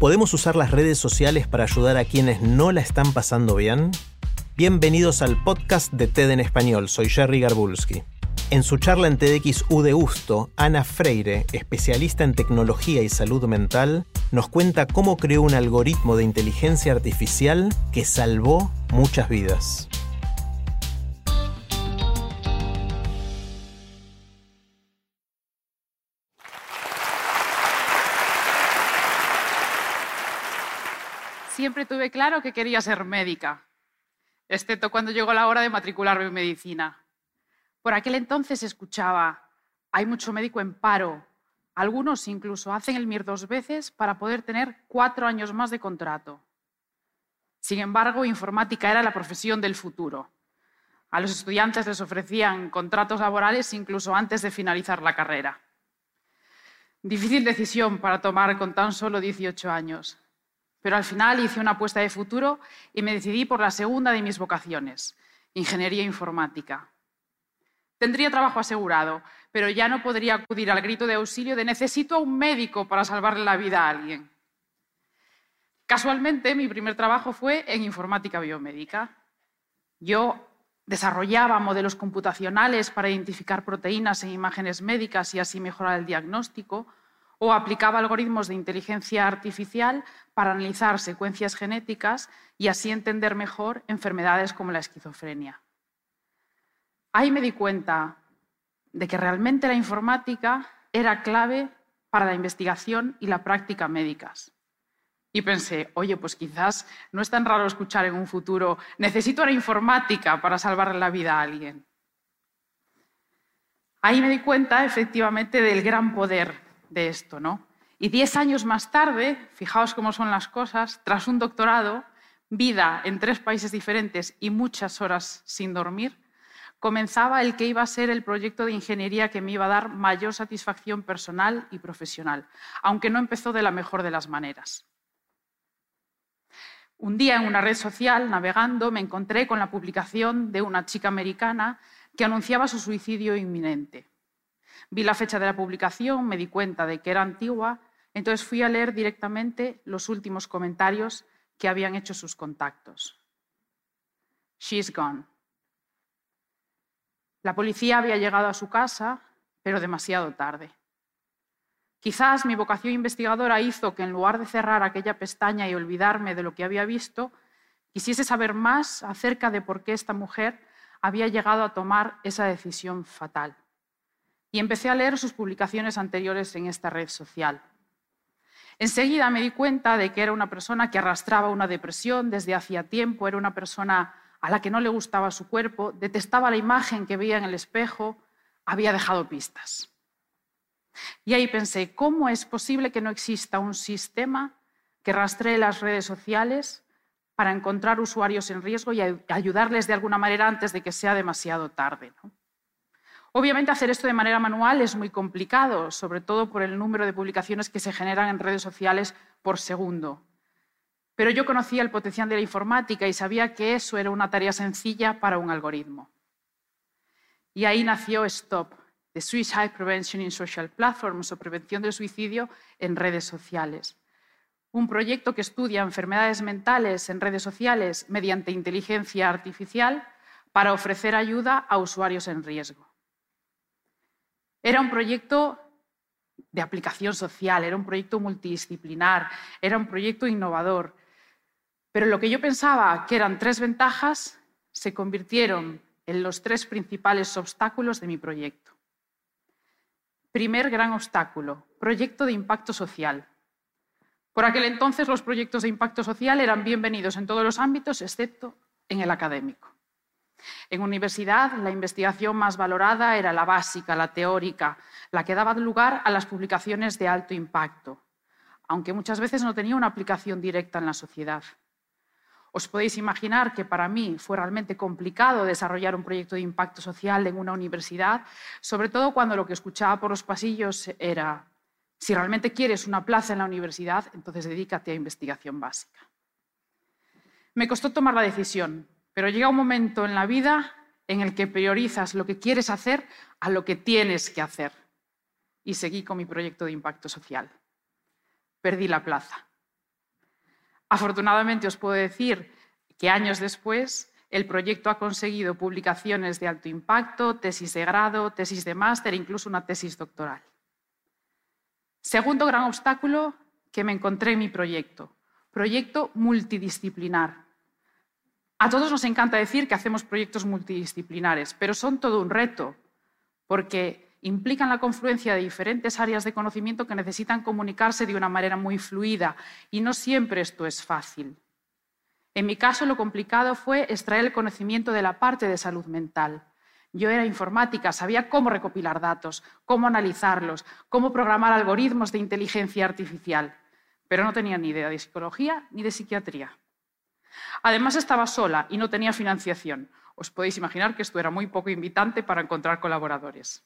¿Podemos usar las redes sociales para ayudar a quienes no la están pasando bien? Bienvenidos al podcast de TED en español. Soy Jerry Garbulski. En su charla en TEDx de Gusto, Ana Freire, especialista en tecnología y salud mental, nos cuenta cómo creó un algoritmo de inteligencia artificial que salvó muchas vidas. Siempre tuve claro que quería ser médica, excepto cuando llegó la hora de matricularme en medicina. Por aquel entonces escuchaba, hay mucho médico en paro. Algunos incluso hacen el MIR dos veces para poder tener cuatro años más de contrato. Sin embargo, informática era la profesión del futuro. A los estudiantes les ofrecían contratos laborales incluso antes de finalizar la carrera. Difícil decisión para tomar con tan solo 18 años. Pero al final hice una apuesta de futuro y me decidí por la segunda de mis vocaciones, ingeniería informática. Tendría trabajo asegurado, pero ya no podría acudir al grito de auxilio de necesito a un médico para salvarle la vida a alguien. Casualmente, mi primer trabajo fue en informática biomédica. Yo desarrollaba modelos computacionales para identificar proteínas en imágenes médicas y así mejorar el diagnóstico, o aplicaba algoritmos de inteligencia artificial para analizar secuencias genéticas y así entender mejor enfermedades como la esquizofrenia. Ahí me di cuenta de que realmente la informática era clave para la investigación y la práctica médicas. Y pensé, oye, pues quizás no es tan raro escuchar en un futuro, necesito la informática para salvarle la vida a alguien. Ahí me di cuenta efectivamente del gran poder de esto, ¿no? Y diez años más tarde, fijaos cómo son las cosas, tras un doctorado, vida en tres países diferentes y muchas horas sin dormir, comenzaba el que iba a ser el proyecto de ingeniería que me iba a dar mayor satisfacción personal y profesional, aunque no empezó de la mejor de las maneras. Un día en una red social, navegando, me encontré con la publicación de una chica americana que anunciaba su suicidio inminente. Vi la fecha de la publicación, me di cuenta de que era antigua, entonces fui a leer directamente los últimos comentarios que habían hecho sus contactos. She's gone. La policía había llegado a su casa, pero demasiado tarde. Quizás mi vocación investigadora hizo que en lugar de cerrar aquella pestaña y olvidarme de lo que había visto, quisiese saber más acerca de por qué esta mujer había llegado a tomar esa decisión fatal y empecé a leer sus publicaciones anteriores en esta red social. Enseguida me di cuenta de que era una persona que arrastraba una depresión desde hacía tiempo, era una persona a la que no le gustaba su cuerpo, detestaba la imagen que veía en el espejo, había dejado pistas. Y ahí pensé, ¿cómo es posible que no exista un sistema que rastree las redes sociales para encontrar usuarios en riesgo y ayudarles de alguna manera antes de que sea demasiado tarde? ¿no? Obviamente hacer esto de manera manual es muy complicado, sobre todo por el número de publicaciones que se generan en redes sociales por segundo. Pero yo conocía el potencial de la informática y sabía que eso era una tarea sencilla para un algoritmo. Y ahí nació STOP, the Suicide Prevention in Social Platforms o prevención del suicidio en redes sociales. Un proyecto que estudia enfermedades mentales en redes sociales mediante inteligencia artificial para ofrecer ayuda a usuarios en riesgo. Era un proyecto de aplicación social, era un proyecto multidisciplinar, era un proyecto innovador. Pero lo que yo pensaba que eran tres ventajas se convirtieron en los tres principales obstáculos de mi proyecto. Primer gran obstáculo, proyecto de impacto social. Por aquel entonces los proyectos de impacto social eran bienvenidos en todos los ámbitos, excepto en el académico. En universidad, la investigación más valorada era la básica, la teórica, la que daba lugar a las publicaciones de alto impacto, aunque muchas veces no tenía una aplicación directa en la sociedad. Os podéis imaginar que para mí fue realmente complicado desarrollar un proyecto de impacto social en una universidad, sobre todo cuando lo que escuchaba por los pasillos era, si realmente quieres una plaza en la universidad, entonces dedícate a investigación básica. Me costó tomar la decisión, pero llega un momento en la vida en el que priorizas lo que quieres hacer a lo que tienes que hacer. Y seguí con mi proyecto de impacto social. Perdí la plaza. Afortunadamente os puedo decir que años después el proyecto ha conseguido publicaciones de alto impacto, tesis de grado, tesis de máster e incluso una tesis doctoral. Segundo gran obstáculo que me encontré en mi proyecto, proyecto multidisciplinar. A todos nos encanta decir que hacemos proyectos multidisciplinares, pero son todo un reto, porque implican la confluencia de diferentes áreas de conocimiento que necesitan comunicarse de una manera muy fluida, y no siempre esto es fácil. En mi caso, lo complicado fue extraer el conocimiento de la parte de salud mental. Yo era informática, sabía cómo recopilar datos, cómo analizarlos, cómo programar algoritmos de inteligencia artificial, pero no tenía ni idea de psicología ni de psiquiatría. Además estaba sola y no tenía financiación. Os podéis imaginar que esto era muy poco invitante para encontrar colaboradores.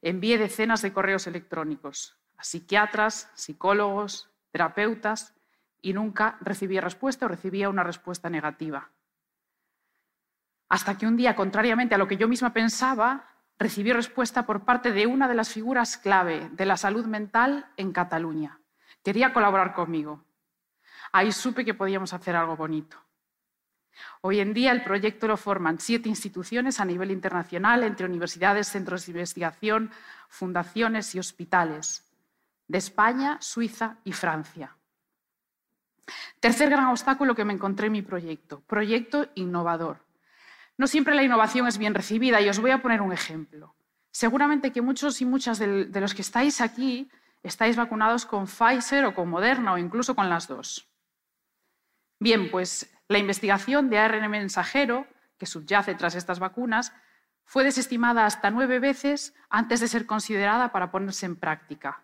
Envié decenas de correos electrónicos a psiquiatras, psicólogos, terapeutas y nunca recibí respuesta o recibía una respuesta negativa. Hasta que un día, contrariamente a lo que yo misma pensaba, recibí respuesta por parte de una de las figuras clave de la salud mental en Cataluña. Quería colaborar conmigo. Ahí supe que podíamos hacer algo bonito. Hoy en día el proyecto lo forman siete instituciones a nivel internacional, entre universidades, centros de investigación, fundaciones y hospitales, de España, Suiza y Francia. Tercer gran obstáculo que me encontré en mi proyecto, proyecto innovador. No siempre la innovación es bien recibida y os voy a poner un ejemplo. Seguramente que muchos y muchas de los que estáis aquí estáis vacunados con Pfizer o con Moderna o incluso con las dos. Bien, pues la investigación de ARN mensajero que subyace tras estas vacunas fue desestimada hasta nueve veces antes de ser considerada para ponerse en práctica.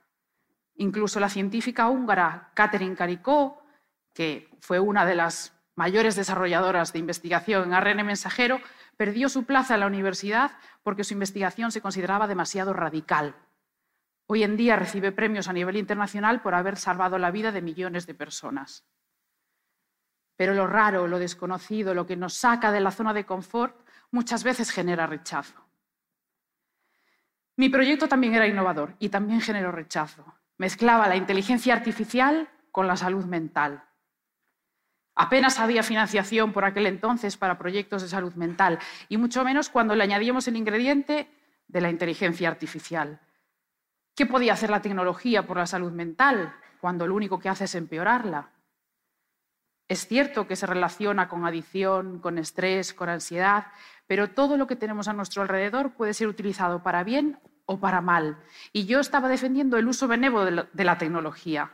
Incluso la científica húngara Catherine Caricó, que fue una de las mayores desarrolladoras de investigación en ARN mensajero, perdió su plaza en la universidad porque su investigación se consideraba demasiado radical. Hoy en día recibe premios a nivel internacional por haber salvado la vida de millones de personas. Pero lo raro, lo desconocido, lo que nos saca de la zona de confort, muchas veces genera rechazo. Mi proyecto también era innovador y también generó rechazo. Mezclaba la inteligencia artificial con la salud mental. Apenas había financiación por aquel entonces para proyectos de salud mental, y mucho menos cuando le añadíamos el ingrediente de la inteligencia artificial. ¿Qué podía hacer la tecnología por la salud mental cuando lo único que hace es empeorarla? Es cierto que se relaciona con adicción, con estrés, con ansiedad, pero todo lo que tenemos a nuestro alrededor puede ser utilizado para bien o para mal. Y yo estaba defendiendo el uso benévolo de la tecnología.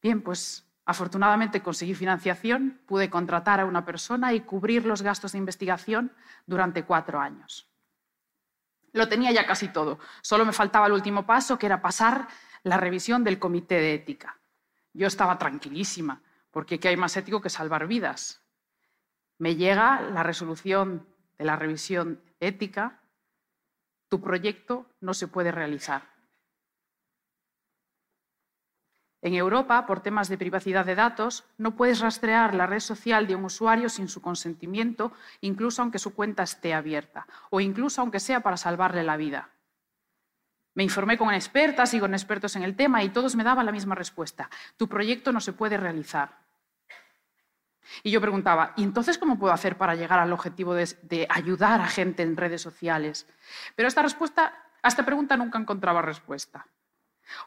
Bien, pues afortunadamente conseguí financiación, pude contratar a una persona y cubrir los gastos de investigación durante cuatro años. Lo tenía ya casi todo. Solo me faltaba el último paso, que era pasar la revisión del comité de ética. Yo estaba tranquilísima, porque ¿qué hay más ético que salvar vidas? Me llega la resolución de la revisión ética, tu proyecto no se puede realizar. En Europa, por temas de privacidad de datos, no puedes rastrear la red social de un usuario sin su consentimiento, incluso aunque su cuenta esté abierta, o incluso aunque sea para salvarle la vida. Me informé con expertas y con expertos en el tema y todos me daban la misma respuesta. Tu proyecto no se puede realizar. Y yo preguntaba, ¿y entonces cómo puedo hacer para llegar al objetivo de, ayudar a gente en redes sociales? Pero esta respuesta, a esta pregunta nunca encontraba respuesta.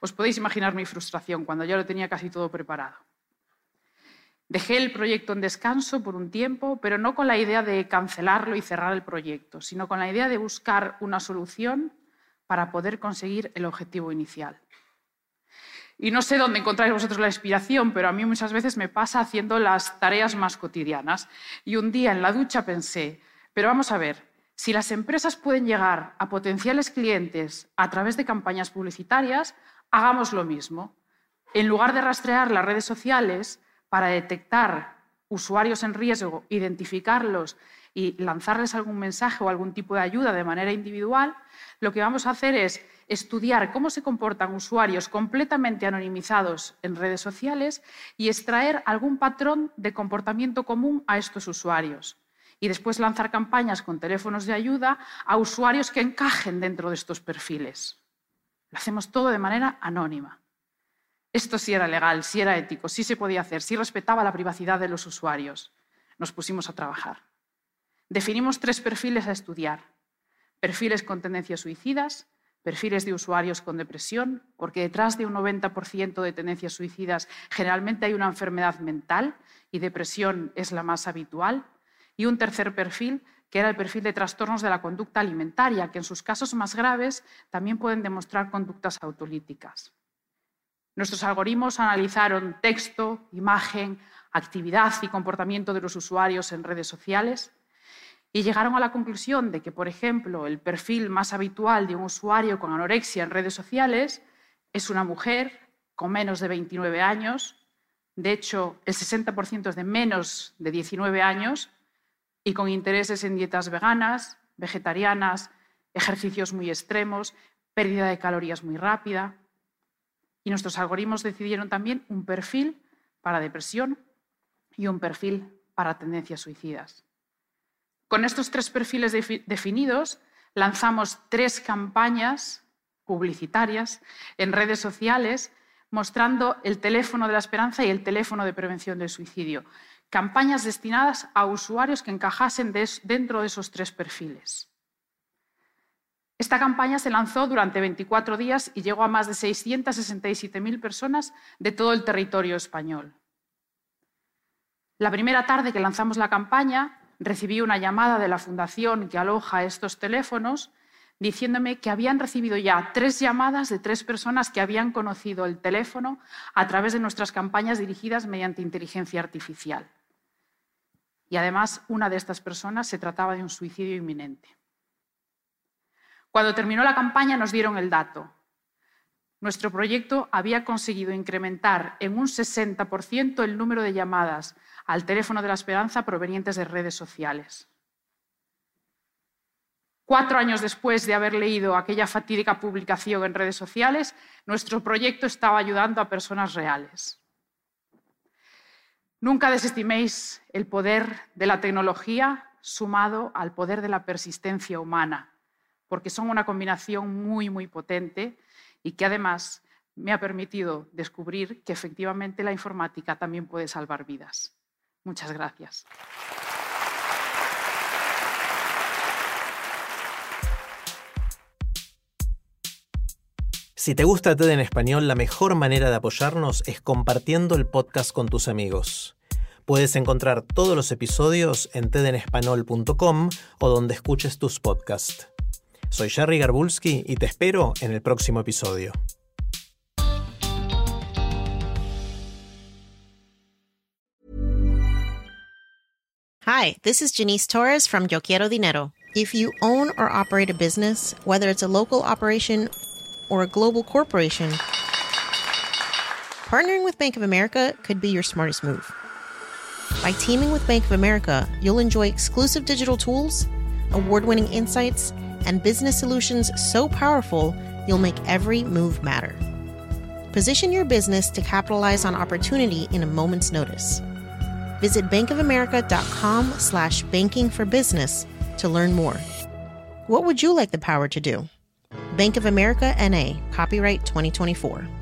Os podéis imaginar mi frustración cuando ya lo tenía casi todo preparado. Dejé el proyecto en descanso por un tiempo, pero no con la idea de cancelarlo y cerrar el proyecto, sino con la idea de buscar una solución para poder conseguir el objetivo inicial. Y no sé dónde encontráis vosotros la inspiración, pero a mí muchas veces me pasa haciendo las tareas más cotidianas. Y un día en la ducha pensé, pero vamos a ver, si las empresas pueden llegar a potenciales clientes a través de campañas publicitarias, hagamos lo mismo. En lugar de rastrear las redes sociales para detectar usuarios en riesgo, identificarlos y lanzarles algún mensaje o algún tipo de ayuda de manera individual, lo que vamos a hacer es estudiar cómo se comportan usuarios completamente anonimizados en redes sociales y extraer algún patrón de comportamiento común a estos usuarios. Y después lanzar campañas con teléfonos de ayuda a usuarios que encajen dentro de estos perfiles. Lo hacemos todo de manera anónima. Esto sí era legal, sí era ético, sí se podía hacer, sí respetaba la privacidad de los usuarios. Nos pusimos a trabajar. Definimos tres perfiles a estudiar. Perfiles con tendencias suicidas, perfiles de usuarios con depresión, porque detrás de un 90% de tendencias suicidas generalmente hay una enfermedad mental y depresión es la más habitual, y un tercer perfil que era el perfil de trastornos de la conducta alimentaria, que en sus casos más graves también pueden demostrar conductas autolíticas. Nuestros algoritmos analizaron texto, imagen, actividad y comportamiento de los usuarios en redes sociales y llegaron a la conclusión de que, por ejemplo, el perfil más habitual de un usuario con anorexia en redes sociales es una mujer con menos de 29 años, de hecho, el 60% es de menos de 19 años, y con intereses en dietas veganas, vegetarianas, ejercicios muy extremos, pérdida de calorías muy rápida. Y nuestros algoritmos decidieron también un perfil para depresión y un perfil para tendencias suicidas. Con estos tres perfiles definidos, lanzamos tres campañas publicitarias en redes sociales mostrando el teléfono de la esperanza y el teléfono de prevención del suicidio. Campañas destinadas a usuarios que encajasen dentro de esos tres perfiles. Esta campaña se lanzó durante 24 días y llegó a más de 667.000 personas de todo el territorio español. La primera tarde que lanzamos la campaña, recibí una llamada de la fundación que aloja estos teléfonos diciéndome que habían recibido ya tres llamadas de tres personas que habían conocido el teléfono a través de nuestras campañas dirigidas mediante inteligencia artificial. Y además, una de estas personas se trataba de un suicidio inminente. Cuando terminó la campaña nos dieron el dato. Nuestro proyecto había conseguido incrementar en un 60% el número de llamadas al teléfono de la esperanza provenientes de redes sociales. Cuatro años después de haber leído aquella fatídica publicación en redes sociales, nuestro proyecto estaba ayudando a personas reales. Nunca desestiméis el poder de la tecnología sumado al poder de la persistencia humana, porque son una combinación muy, muy potente y que además me ha permitido descubrir que efectivamente la informática también puede salvar vidas. Muchas gracias. Si te gusta TED en español, la mejor manera de apoyarnos es compartiendo el podcast con tus amigos. Puedes encontrar todos los episodios en tedenespanol.com o donde escuches tus podcasts. Soy Jerry Garbulski y te espero en el próximo episodio. Hi, this is Janice Torres from Yo Quiero Dinero. If you own or operate a business, whether it's a local operation or a global corporation, partnering with Bank of America could be your smartest move. By teaming with Bank of America, you'll enjoy exclusive digital tools, award winning insights, and business solutions so powerful you'll make every move matter. Position your business to capitalize on opportunity in a moment's notice. Visit bankofamerica.com slash banking for business to learn more. What would you like the power to do? Bank of America NA, copyright 2024.